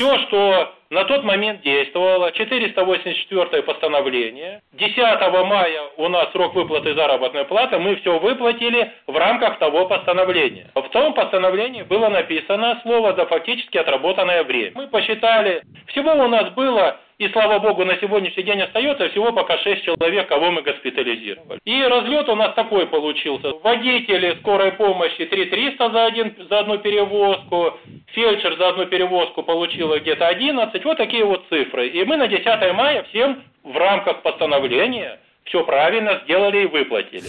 все, что на тот момент действовало 484 постановление. 10 мая у нас срок выплаты заработной платы, мы все выплатили в рамках того постановления. В том постановлении было написано слово за фактически отработанное время. Мы посчитали, всего у нас было и слава богу, на сегодняшний день остается всего пока 6 человек, кого мы госпитализировали. И разлет у нас такой получился. Водители скорой помощи 3300 за, один, за одну перевозку, фельдшер за одну перевозку получила где-то 11. Вот такие вот цифры. И мы на 10 мая всем в рамках постановления все правильно сделали и выплатили.